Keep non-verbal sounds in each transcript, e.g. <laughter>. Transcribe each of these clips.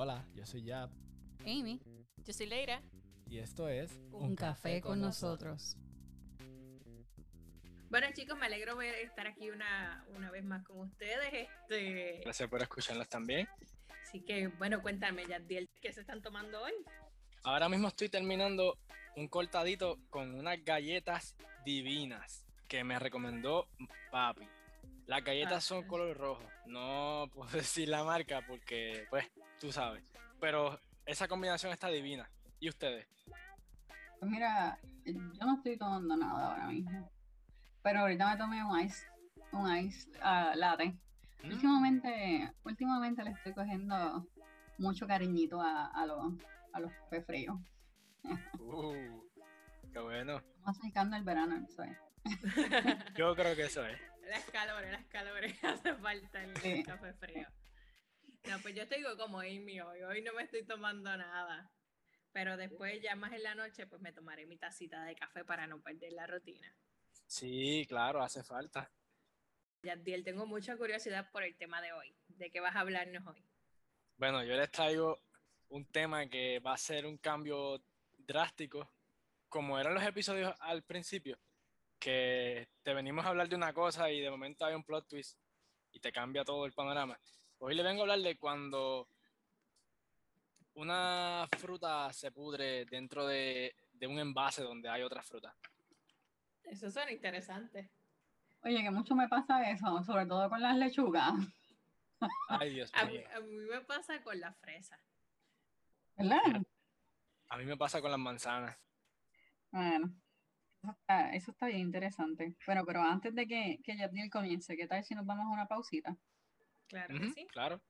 Hola, yo soy Yap Amy. Yo soy Leira. y esto es Un, café, con nosotros. Bueno chicos, me alegro ver estar aquí una, una vez más con ustedes. Este, Gracias por escucharnos también. así que bueno, cuéntame, Yadiel, ¿qué se están tomando hoy? Ahora mismo estoy terminando un cortadito con unas galletas divinas que me recomendó papi. Las galletas Ah. son color rojo. No puedo <laughs> decir la marca porque, pues, tú sabes. Pero esa combinación está divina. ¿Y ustedes? Pues mira, yo no estoy tomando nada ahora mismo. Pero ahorita me tomé un ice, un ice ah, latte. Mm. Últimamente, últimamente le estoy cogiendo mucho cariñito a, a los, a los cafés fríos. Uh, qué bueno. Estamos acercando el verano, ¿sabes? Yo creo que eso es. las calores, las calores, <laughs> hace falta el Sí. café frío. No, pues yo estoy como Amy hoy, hoy no me estoy tomando nada. Pero después, ya más en la noche, pues me tomaré mi tacita de café para no perder la rutina. Sí, claro, hace falta. Yadiel, tengo mucha curiosidad por el tema de hoy. ¿De qué vas a hablarnos hoy? Bueno, yo les traigo un tema que va a ser un cambio drástico, como eran los episodios al principio, que te venimos a hablar de una cosa y de momento hay un plot twist y te cambia todo el panorama. Hoy le vengo a hablar de cuando una fruta se pudre dentro de, de un envase donde hay otra fruta. Eso suena interesante. Oye, que mucho me pasa eso, sobre todo con las lechugas, Ay, Dios A mí, mío. a mí me pasa con la fresa. ¿verdad? A mí me pasa con las manzanas. Bueno, eso está, eso está bien interesante. Bueno, pero antes de que, que comience, ¿qué tal si nos vamos a una pausita? Claro que sí. Claro.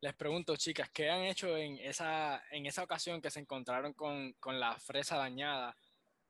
Les pregunto, chicas, ¿qué han hecho en esa, en esa ocasión que se encontraron con, con la fresa dañada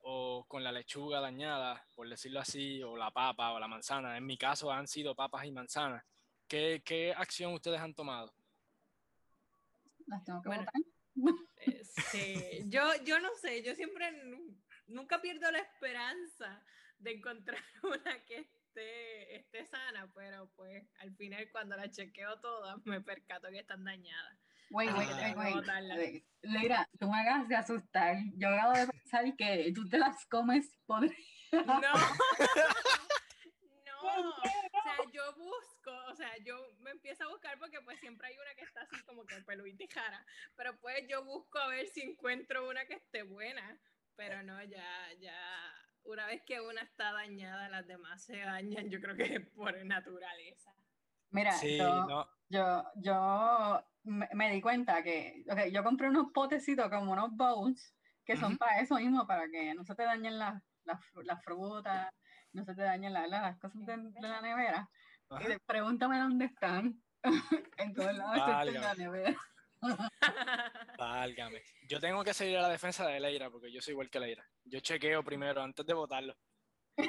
o con la lechuga dañada, por decirlo así, o la papa o la manzana? En mi caso han sido papas y manzanas. ¿Qué, qué acción ustedes han tomado? ¿Las tengo que Bueno. botar? Este, yo, yo no sé, yo siempre nu- nunca pierdo la esperanza de encontrar <laughs> una que esté, esté sana, pero pues al final cuando la chequeo todas me percato que están dañadas. Wait, wait, Ah. wait, wait. Eh, Leira, tú me hagas de asustar. Yo acabo de pensar que tú te las comes podridas. No, <laughs> <laughs> no, sea, yo busco, o sea, yo me empiezo a buscar porque pues siempre hay una que está así como que peludita y jara, pero pues yo busco a ver si encuentro una que esté buena, pero no, ya, ya, una vez que una está dañada, las demás se dañan, yo creo que es por naturaleza. Mira, Sí, yo, no. yo, yo me, me di cuenta que ok, yo compré unos potecitos como unos bowls que son Ujú. para eso mismo, para que no se te dañen las, fru- las frutas, no se te dañen la- la- las cosas de, de la nevera. Ajá. Y de- pregúntame dónde están. <laughs> en todos lados en la Válgame. nevera. <laughs> Válgame. Yo tengo que seguir a la defensa de Leira porque yo soy igual que Leira. Yo chequeo primero antes de votarlo. Sí,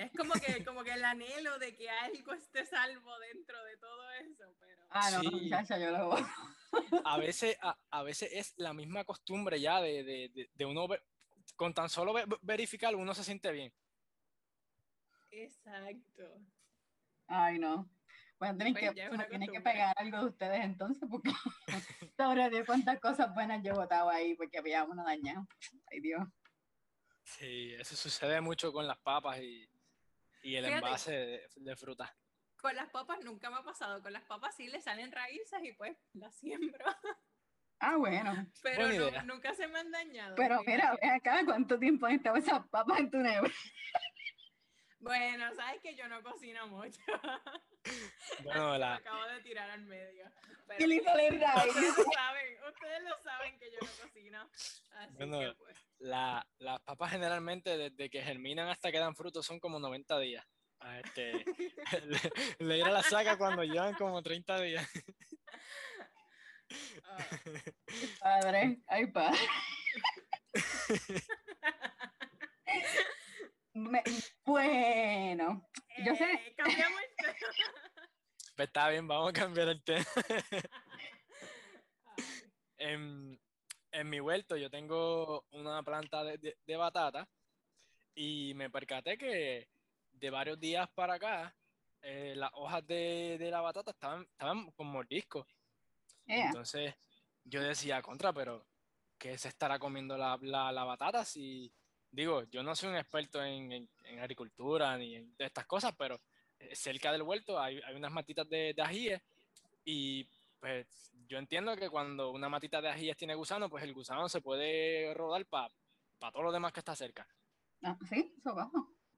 es como que, como que el anhelo de que algo esté salvo dentro de todo eso, pero... Ah, no, Sí. muchacha, yo lo voy. A veces, a, a veces es la misma costumbre ya de, de, de- de uno ver- con tan solo ve- verificar uno se siente bien. Exacto. Ay, no. Bueno, tienen Pues que, una tienen que pegar algo de ustedes entonces, porque <laughs> sabrá de cuántas cosas buenas yo he botado ahí porque había una dañada. Ay, Dios. Sí, eso sucede mucho con las papas y, y el Fíjate. envase de, de fruta. Con las papas nunca me ha pasado. Con las papas sí le salen raíces y pues las siembro. <laughs> Ah, bueno. Pero no- nunca se me han dañado. Pero mira, ven acá, ¿cuánto tiempo han estado esas papas en tu nevera? Bueno, sabes que yo no cocino mucho. <laughs> Bueno, la, acabo de tirar al medio. Pero ¿Qué ustedes lo saben, ustedes lo saben que yo no cocino. Así Bueno, que pues. la- las papas generalmente desde que germinan hasta que dan frutos son como 90 días. Ah, Este, <laughs> Le- la saca cuando llevan como 30 días. ah. Padre, ay, padre. <laughs> Me- bueno, yo sé, Eh, cambiamos el tema. Pues está bien, vamos a cambiar el tema. Ay, En, en mi huerto yo tengo una planta de, de- de batata y me percaté que de varios días para acá eh, las hojas de, de la batata estaban, estaban con mordiscos. Ea. Entonces yo decía, contra, pero ¿qué se estará comiendo la, la, la batata? Si, digo, yo no soy un experto en, en- en agricultura ni en estas cosas, pero eh, cerca del huerto hay, hay unas matitas de, de ajíes y pues yo entiendo que cuando una matita de ajíes tiene gusano, pues el gusano se puede rodar para todo lo demás que está cerca. Ah, sí, eso.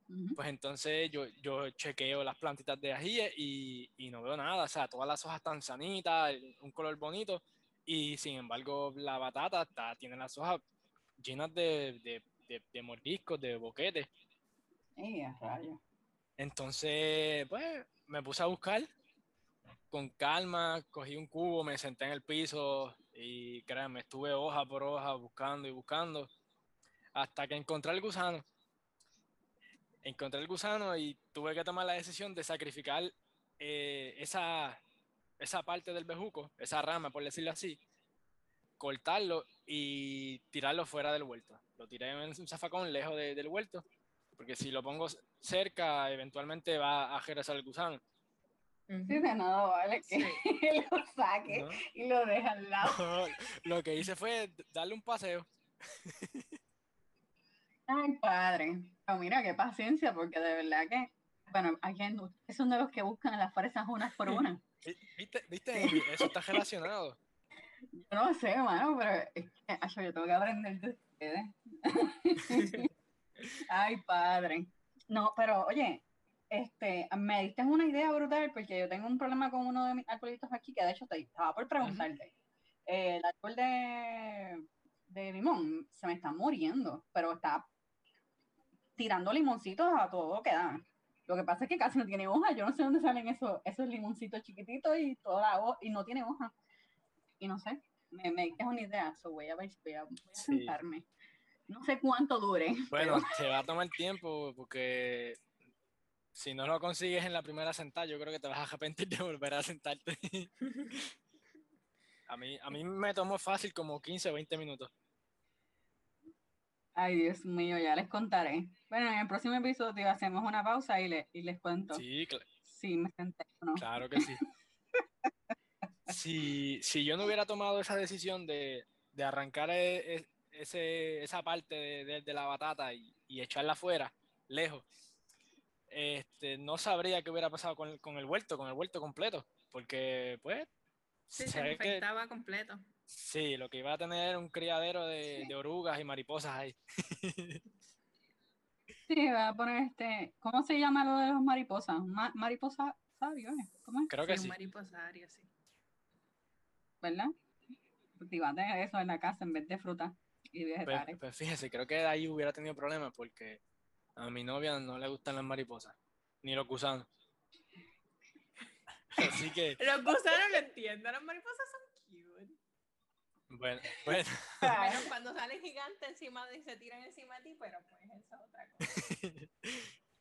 Ujú. Pues entonces yo, yo chequeo las plantitas de ajíes y, y no veo nada, o sea, todas las hojas están sanitas, un color bonito, y sin embargo la batata está, tiene las hojas llenas de, de, de- de mordiscos, de boquetes. Ea, rayos. Entonces, pues me puse a buscar con calma, cogí un cubo, me senté en el piso y créanme, estuve hoja por hoja buscando y buscando hasta que encontré el gusano. Encontré el gusano y tuve que tomar la decisión de sacrificar eh, esa, esa parte del bejuco, esa rama, por decirlo así, cortarlo y tirarlo fuera del huerto. Lo tiré en un zafacón lejos de- del huerto, porque si lo pongo cerca, eventualmente va a regresar el gusano. Sí, de nada vale que <laughs> lo saque ¿no? y lo deje al lado. <laughs> lo que hice fue darle un paseo. Ay, padre. Pero mira, qué paciencia, porque de verdad que, bueno, aquí en- ustedes son de los que buscan las fresas unas por <laughs> una. Vi- ¿Viste? ¿Viste? Eso está relacionado. Yo no sé, mano, pero es que, yo tengo que aprender de ustedes. <laughs> Ay, padre. No, pero oye, este, me diste una idea brutal porque yo tengo un problema con uno de mis arbolitos aquí que de hecho te estaba por preguntarte. Eh, el árbol de, de limón se me está muriendo, pero está tirando limoncitos a todo que da. Lo que pasa es que casi no tiene hoja. Yo no sé dónde salen esos, esos limoncitos chiquititos y toda la y no tiene hoja. Y no sé, me, me diste una idea. So voy a ver, voy a, voy a Sí. sentarme. No sé cuánto dure. <laughs> Bueno, te va a tomar tiempo porque si no lo consigues en la primera sentada, yo creo que te vas a arrepentir de volver a sentarte. <laughs> A mí, a mí me tomó fácil como 15 o 20 minutos. Ay, Dios mío, ya les contaré. Bueno, en el próximo episodio hacemos una pausa y, le- y les cuento Sí, cl- si me senté no. claro que sí. <laughs> Si, si yo no hubiera tomado esa decisión de, de arrancar e- e- ese, esa parte de, de- de la batata y, y echarla afuera, lejos, este, no sabría qué hubiera pasado con el, con el huerto, con el huerto completo. Porque, pues, Sí, se que- infectaba completo. Sí, lo que iba a tener era un criadero de, de orugas y mariposas ahí. Sí, voy a poner este. ¿Cómo se llama lo de los mariposas? Ma- mariposa sabio, ¿eh? ¿Cómo es? Creo que Sí, sí. un mariposario, sí. ¿Verdad? Cultivate eso en la casa en vez de fruta y Pues, vegetales. pues fíjese, creo que ahí hubiera tenido problemas porque a mi novia no le gustan las mariposas, ni los gusanos. <laughs> Así que, <laughs> Los gusanos lo entiendo, las mariposas son cute. bueno, <laughs> bueno, Menos cuando salen gigantes encima de y se tiran encima de ti, pero pues esa es otra cosa.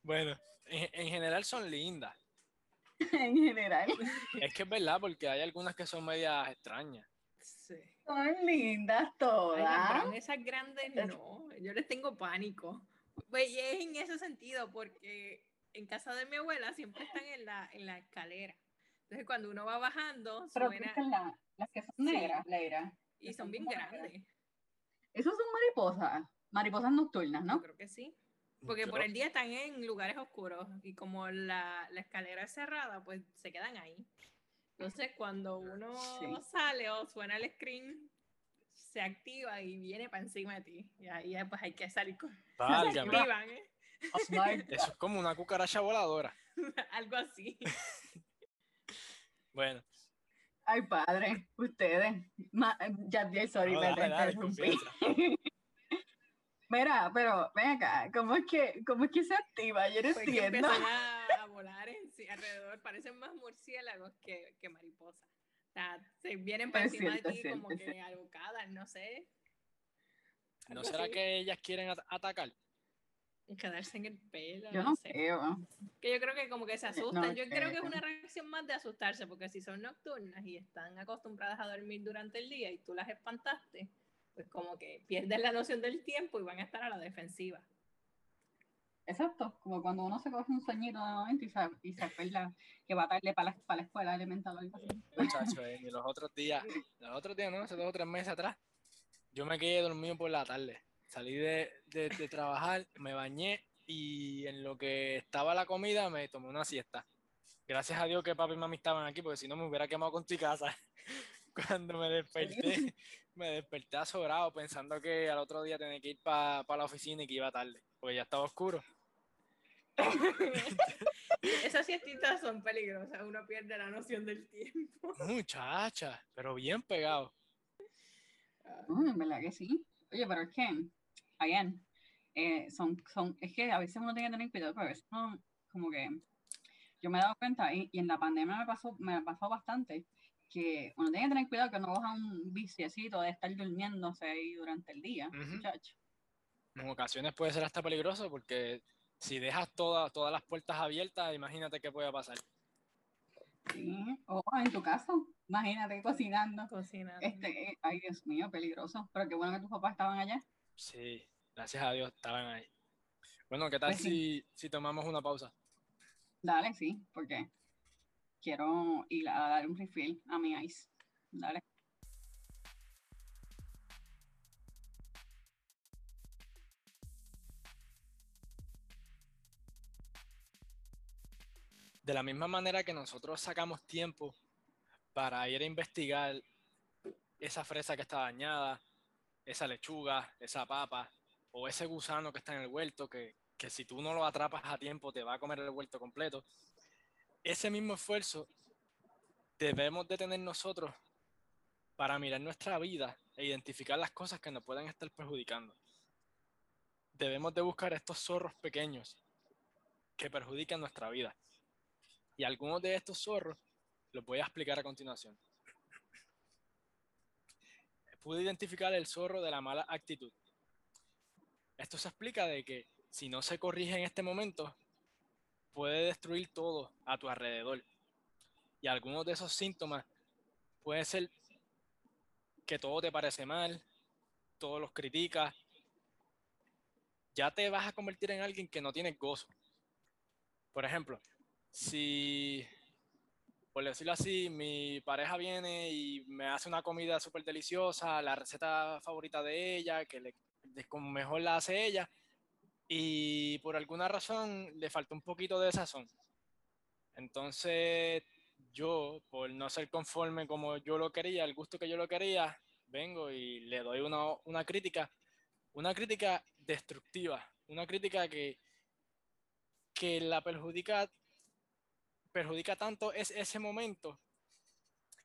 bueno, en, en general son lindas. <laughs> en general. Es que es verdad, porque hay algunas que son medias extrañas. Sí. Son lindas Ay, todas. brown, esas grandes no, yo les tengo pánico. Pues y es en ese sentido, porque en casa de mi abuela siempre están en la, en la escalera. Entonces cuando uno va bajando, Pero suena ¿viste la- las que son Sí. negras, Leira. y son son bien negras. grandes. Esos son mariposas. Mariposas nocturnas, Yo ¿no? creo que sí. Porque Yo- por el día están en lugares oscuros y como la, la escalera es cerrada, pues se quedan ahí. Entonces cuando uno Sí. sale o suena el screen, se activa y viene para encima de ti. Y ahí pues hay que salir con... <laughs> Se activan, ¿eh? Oh my God. Eso es como una cucaracha voladora. <laughs> Algo así. <laughs> Bueno, Ay, padre, ustedes. Ma- ya, ya, sorry, no, me dale, dale. Mira, pero ven acá, ¿cómo es que, cómo es que se activa? Yo no Pues entiendo. empiezan <laughs> a, a volar en sí, alrededor, parecen más murciélagos que, que mariposas. O sea, se vienen para encima de ti como que alocadas, no sé. ¿no será así. que ellas quieren at- atacar? Quedarse en el pelo, Yo no no sé. creo. Que yo creo que como que se No asustan. yo creo que es creo. una reacción más de asustarse, porque si son nocturnas y están acostumbradas a dormir durante el día y tú las espantaste, pues como que pierden la noción del tiempo y van a estar a la defensiva. Exacto, como cuando uno se coge un sueñito de momento y se, y se acuerda que va tarde para la, para la escuela elemental o algo así. Muchacho, eh, y los otros días, los otros días, ¿no? Hace dos o tres meses atrás, yo me quedé dormido por la tarde. Salí de, de, de trabajar, me bañé y en lo que estaba la comida me tomé una siesta. Gracias a Dios que papi y mami estaban aquí, porque si no me hubiera quemado con tu casa. Cuando me desperté, <laughs> me desperté asobrado pensando que al otro día tenía que ir para la oficina y que iba tarde, porque ya estaba oscuro. <laughs> Esas siestitas son peligrosas, uno pierde la noción del tiempo. Muchacha, pero bien pegado. Mm, en verdad que sí. Oye, pero es que, again, eh, son, son, es que a veces uno tiene que tener cuidado, pero a veces uno, como que, yo me he dado cuenta, y, y en la pandemia me pasó, me pasó bastante, que uno tiene que tener cuidado que no coja un viciecito de estar durmiéndose ahí durante el día, Ujú. muchacho. En ocasiones puede ser hasta peligroso porque si dejas todas todas las puertas abiertas, imagínate qué puede pasar. Sí. O en tu caso, imagínate cocinando. Cocinando. Este, eh, ay, Dios mío, peligroso. Pero qué bueno que tus papás estaban allá. Sí, gracias a Dios estaban ahí. Bueno, ¿qué tal Pues sí. si, si tomamos una pausa? Dale, sí, porque quiero ir a dar un refill a mi ice. Dale. De la misma manera que nosotros sacamos tiempo para ir a investigar esa fresa que está dañada, esa lechuga, esa papa o ese gusano que está en el huerto, que, que si tú no lo atrapas a tiempo te va a comer el huerto completo, ese mismo esfuerzo debemos de tener nosotros para mirar nuestra vida e identificar las cosas que nos pueden estar perjudicando. Debemos de buscar estos zorros pequeños que perjudican nuestra vida. Y algunos de estos zorros los voy a explicar a continuación. Pude identificar el zorro de la mala actitud. Esto se explica de que si no se corrige en este momento, puede destruir todo a tu alrededor. Y algunos de esos síntomas puede ser que todo te parece mal, todos los criticas, ya te vas a convertir en alguien que no tiene gozo. Por ejemplo, si, por decirlo así, mi pareja viene y me hace una comida súper deliciosa, la receta favorita de ella, que le, como mejor la hace ella, y por alguna razón le falta un poquito de sazón. Entonces, yo, por no ser conforme como yo lo quería, el gusto que yo lo quería, vengo y le doy una, una crítica, una crítica destructiva, una crítica que, que la perjudica, perjudica tanto es ese momento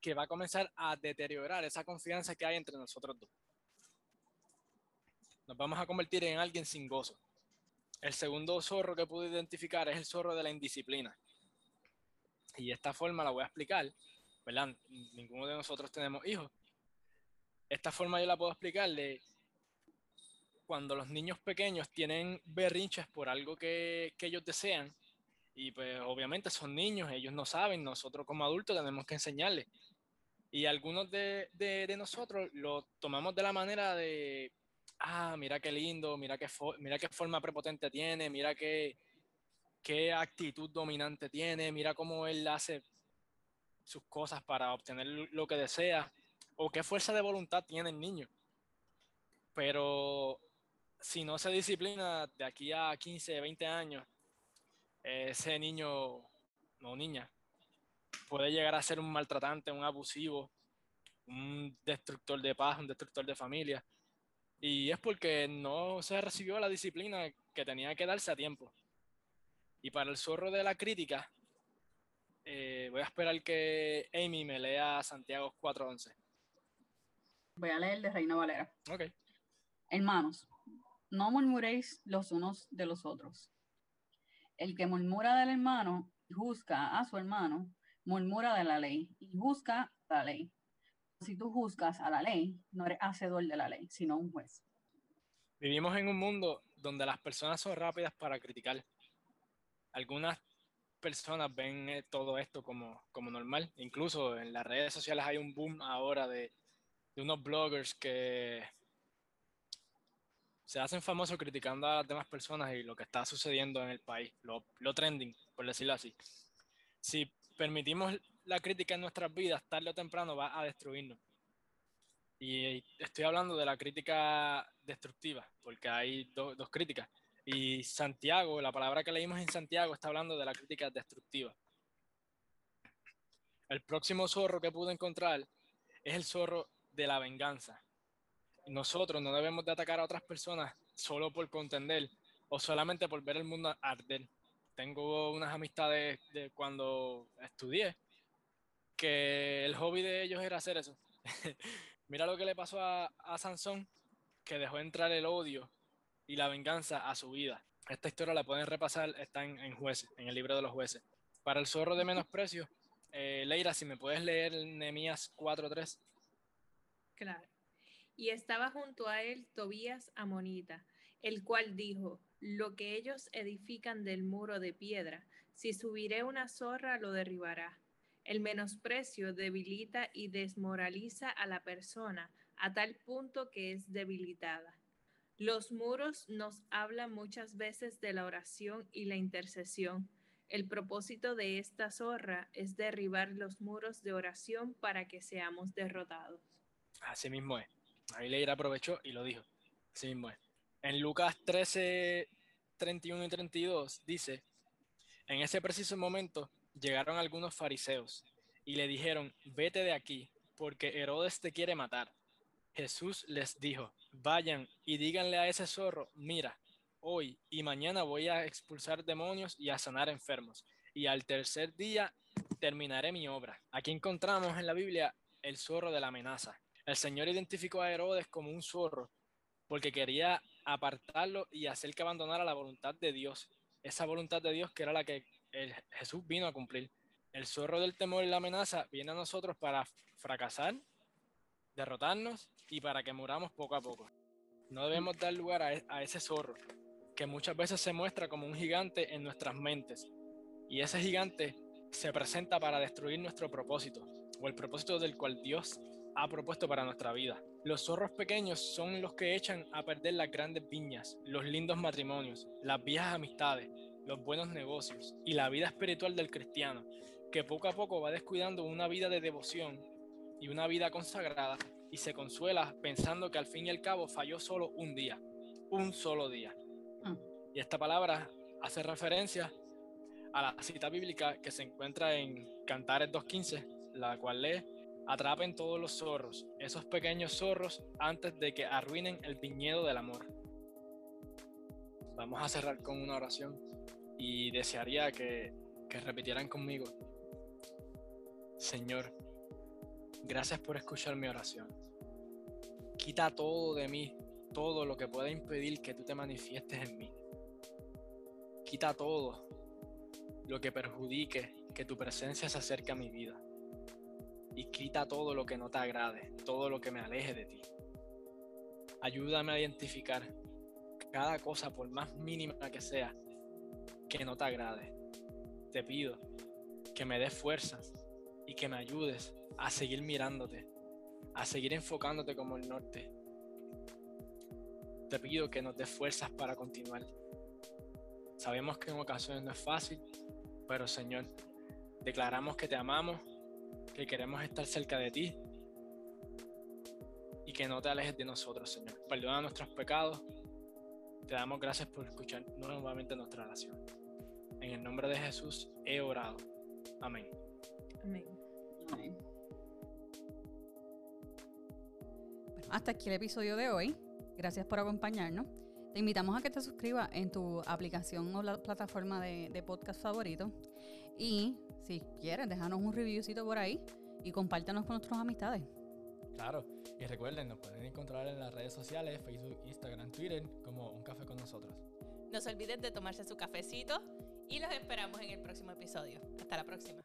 que va a comenzar a deteriorar esa confianza que hay entre nosotros dos. Nos vamos a convertir en alguien sin gozo. El segundo zorro que pude identificar es el zorro de la indisciplina. Y esta forma la voy a explicar, ¿verdad? Ninguno de nosotros tenemos hijos. Esta forma yo la puedo explicar de cuando los niños pequeños tienen berrinches por algo que, que ellos desean, y pues obviamente son niños, ellos no saben, nosotros como adultos tenemos que enseñarles. Y algunos de, de, de nosotros lo tomamos de la manera de, ah, mira qué lindo, mira qué, forma prepotente tiene, mira qué, qué actitud dominante tiene, mira cómo él hace sus cosas para obtener lo que desea, o qué fuerza de voluntad tiene el niño. Pero si no se disciplina de aquí a 15, 20 años, ese niño o niña puede llegar a ser un maltratante, un abusivo, un destructor de paz, un destructor de familia. Y es porque no se recibió la disciplina que tenía que darse a tiempo. Y para el zorro de la crítica, eh, voy a esperar que Amy me lea Santiago 4.11. Voy a leer de Reina Valera. Ok. Hermanos, no murmuréis los unos de los otros. El que murmura del hermano y juzga a su hermano, murmura de la ley y juzga la ley. Si tú juzgas a la ley, no eres hacedor de la ley, sino un juez. Vivimos en un mundo donde las personas son rápidas para criticar. Algunas personas ven eh, todo esto como, como normal. Incluso en las redes sociales hay un boom ahora de, de unos bloggers que se hacen famosos criticando a demás personas y lo que está sucediendo en el país, lo, lo trending, por decirlo así. Si permitimos la crítica en nuestras vidas, tarde o temprano va a destruirnos. Y estoy hablando de la crítica destructiva, porque hay do- dos críticas. Y Santiago, la palabra que leímos en Santiago, está hablando de la crítica destructiva. El próximo zorro que pude encontrar es el zorro de la venganza. Nosotros no debemos de atacar a otras personas solo por contender o solamente por ver el mundo arder. Tengo unas amistades de cuando estudié que el hobby de ellos era hacer eso. <laughs> Mira lo que le pasó a, a Sansón, que dejó entrar el odio y la venganza a su vida. Esta historia la pueden repasar, está en, en jueces, en el libro de los jueces. Para el zorro de menosprecio, eh, Leira, si me puedes leer Nehemías 4.3. Claro. Y estaba junto a él Tobías Amonita, el cual dijo, lo que ellos edifican del muro de piedra, si subiré una zorra lo derribará. El menosprecio debilita y desmoraliza a la persona a tal punto que es debilitada. Los muros nos hablan muchas veces de la oración y la intercesión. El propósito de esta zorra es derribar los muros de oración para que seamos derrotados. Así mismo es. Ahí Leira aprovechó y lo dijo. Así mismo es. En Lucas 13, 31 y 32 dice, en ese preciso momento llegaron algunos fariseos y le dijeron, vete de aquí, porque Herodes te quiere matar. Jesús les dijo, vayan y díganle a ese zorro, mira, hoy y mañana voy a expulsar demonios y a sanar enfermos, y al tercer día terminaré mi obra. Aquí encontramos en la Biblia el zorro de la amenaza. El Señor identificó a Herodes como un zorro porque quería apartarlo y hacer que abandonara la voluntad de Dios. Esa voluntad de Dios que era la que Jesús vino a cumplir. El zorro del temor y la amenaza viene a nosotros para fracasar, derrotarnos y para que muramos poco a poco. No debemos dar lugar a, a ese zorro que muchas veces se muestra como un gigante en nuestras mentes. Y ese gigante se presenta para destruir nuestro propósito o el propósito del cual Dios ha propuesto para nuestra vida. Los zorros pequeños son los que echan a perder las grandes viñas, los lindos matrimonios, las viejas amistades, los buenos negocios y la vida espiritual del cristiano, que poco a poco va descuidando una vida de devoción y una vida consagrada y se consuela pensando que al fin y al cabo falló solo un día, un solo día. Mm. Y esta palabra hace referencia a la cita bíblica que se encuentra en Cantares 2.15, la cual lee, atrapen todos los zorros, esos pequeños zorros, antes de que arruinen el viñedo del amor. Vamos a cerrar con una oración y desearía que, que repitieran conmigo. Señor, gracias por escuchar mi oración. Quita todo de mí, todo lo que pueda impedir que tú te manifiestes en mí. Quita todo lo que perjudique que tu presencia se acerque a mi vida. Y quita todo lo que no te agrade, todo lo que me aleje de ti. Ayúdame a identificar cada cosa, por más mínima que sea, que no te agrade. Te pido que me des fuerzas y que me ayudes a seguir mirándote, a seguir enfocándote como el norte. Te pido que nos des fuerzas para continuar. Sabemos que en ocasiones no es fácil, pero Señor, declaramos que te amamos, que queremos estar cerca de ti y que no te alejes de nosotros, Señor. Perdona nuestros pecados. Te damos gracias por escuchar nuevamente nuestra oración. En el nombre de Jesús he orado. Amén. Amén. Bueno, hasta aquí el episodio de hoy. Gracias por acompañarnos. Te invitamos a que te suscribas en tu aplicación o la plataforma de, de podcast favorito. Y si quieres, déjanos un reviewcito por ahí y compártanos con nuestras amistades. Claro. Y recuerden, nos pueden encontrar en las redes sociales, Facebook, Instagram, Twitter, como Un Café con nosotros. No se olviden de tomarse su cafecito y los esperamos en el próximo episodio. Hasta la próxima.